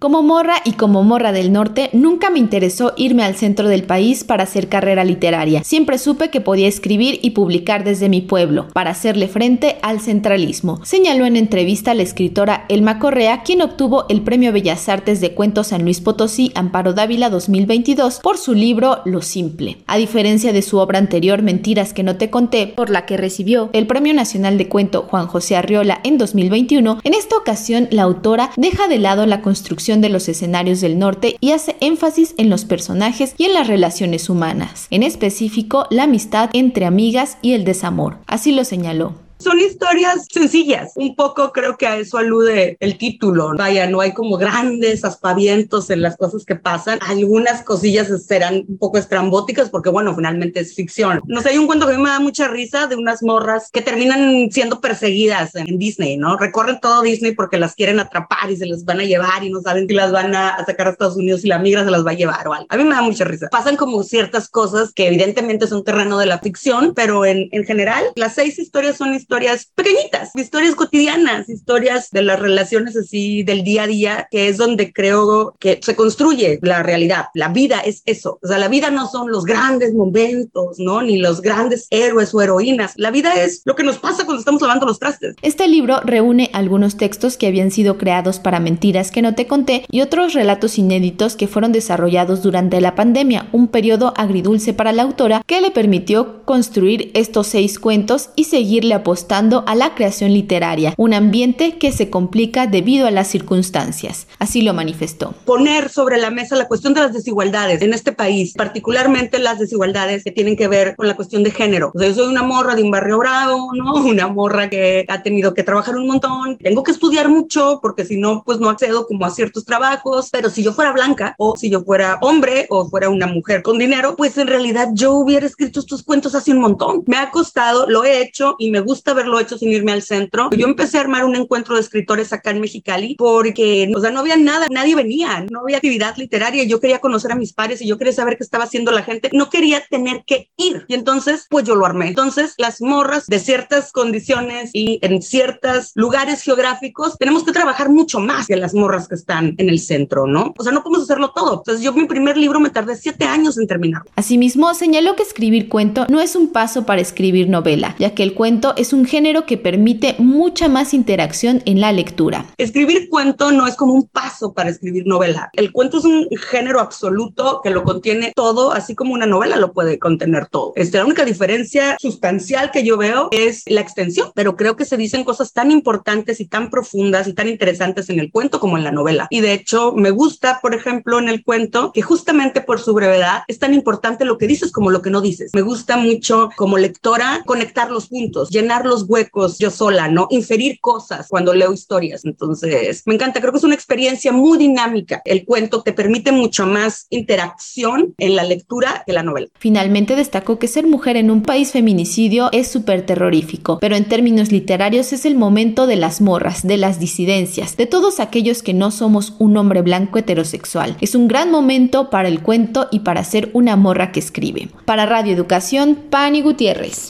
Como morra y como morra del norte, nunca me interesó irme al centro del país para hacer carrera literaria. Siempre supe que podía escribir y publicar desde mi pueblo, para hacerle frente al centralismo, señaló en entrevista la escritora Elma Correa, quien obtuvo el Premio Bellas Artes de Cuentos San Luis Potosí Amparo Dávila 2022 por su libro Lo Simple. A diferencia de su obra anterior Mentiras que no te conté, por la que recibió el Premio Nacional de Cuento Juan José Arriola en 2021, en esta ocasión la autora deja de lado la construcción de los escenarios del norte y hace énfasis en los personajes y en las relaciones humanas, en específico la amistad entre amigas y el desamor. Así lo señaló. Son historias sencillas, un poco creo que a eso alude el título. Vaya, no hay como grandes aspavientos en las cosas que pasan. Algunas cosillas serán un poco estrambóticas porque, bueno, finalmente es ficción. No sé, hay un cuento que a mí me da mucha risa de unas morras que terminan siendo perseguidas en Disney, ¿no? Recorren todo Disney porque las quieren atrapar y se las van a llevar y no saben si las van a sacar a Estados Unidos y la migra se las va a llevar o algo. A mí me da mucha risa. Pasan como ciertas cosas que evidentemente son terreno de la ficción, pero en, en general las seis historias son historias historias pequeñitas, historias cotidianas, historias de las relaciones así del día a día, que es donde creo que se construye la realidad. La vida es eso. O sea, la vida no son los grandes momentos, ¿no? Ni los grandes héroes o heroínas. La vida es lo que nos pasa cuando estamos lavando los trastes. Este libro reúne algunos textos que habían sido creados para mentiras que no te conté y otros relatos inéditos que fueron desarrollados durante la pandemia, un periodo agridulce para la autora que le permitió construir estos seis cuentos y seguirle apostando a la creación literaria, un ambiente que se complica debido a las circunstancias. Así lo manifestó. Poner sobre la mesa la cuestión de las desigualdades en este país, particularmente las desigualdades que tienen que ver con la cuestión de género. O sea, yo soy una morra de un barrio bravo, ¿no? Una morra que ha tenido que trabajar un montón, tengo que estudiar mucho porque si no, pues no accedo como a ciertos trabajos, pero si yo fuera blanca o si yo fuera hombre o fuera una mujer con dinero, pues en realidad yo hubiera escrito estos cuentos hace un montón. Me ha costado, lo he hecho y me gusta haberlo hecho sin irme al centro. Yo empecé a armar un encuentro de escritores acá en Mexicali porque, o sea, no había nada, nadie venía, no había actividad literaria. Yo quería conocer a mis pares y yo quería saber qué estaba haciendo la gente. No quería tener que ir. Y entonces, pues yo lo armé. Entonces, las morras de ciertas condiciones y en ciertos lugares geográficos, tenemos que trabajar mucho más que las morras que están en el centro, ¿no? O sea, no podemos hacerlo todo. Entonces, yo mi primer libro me tardé siete años en terminar. Asimismo, señaló que escribir cuento no es un paso para escribir novela, ya que el cuento es un género que permite mucha más interacción en la lectura. Escribir cuento no es como un paso para escribir novela. El cuento es un género absoluto que lo contiene todo, así como una novela lo puede contener todo. Este, la única diferencia sustancial que yo veo es la extensión, pero creo que se dicen cosas tan importantes y tan profundas y tan interesantes en el cuento como en la novela. Y de hecho, me gusta, por ejemplo, en el cuento que justamente por su brevedad es tan importante lo que dices como lo que no dices. Me gusta mucho como lectora conectar los puntos, llenar los huecos yo sola, ¿no? Inferir cosas cuando leo historias. Entonces, me encanta, creo que es una experiencia muy dinámica. El cuento te permite mucho más interacción en la lectura que la novela. Finalmente destacó que ser mujer en un país feminicidio es súper terrorífico, pero en términos literarios es el momento de las morras, de las disidencias, de todos aquellos que no somos un hombre blanco heterosexual. Es un gran momento para el cuento y para ser una morra que escribe. Para Radio Educación, Pani Gutiérrez.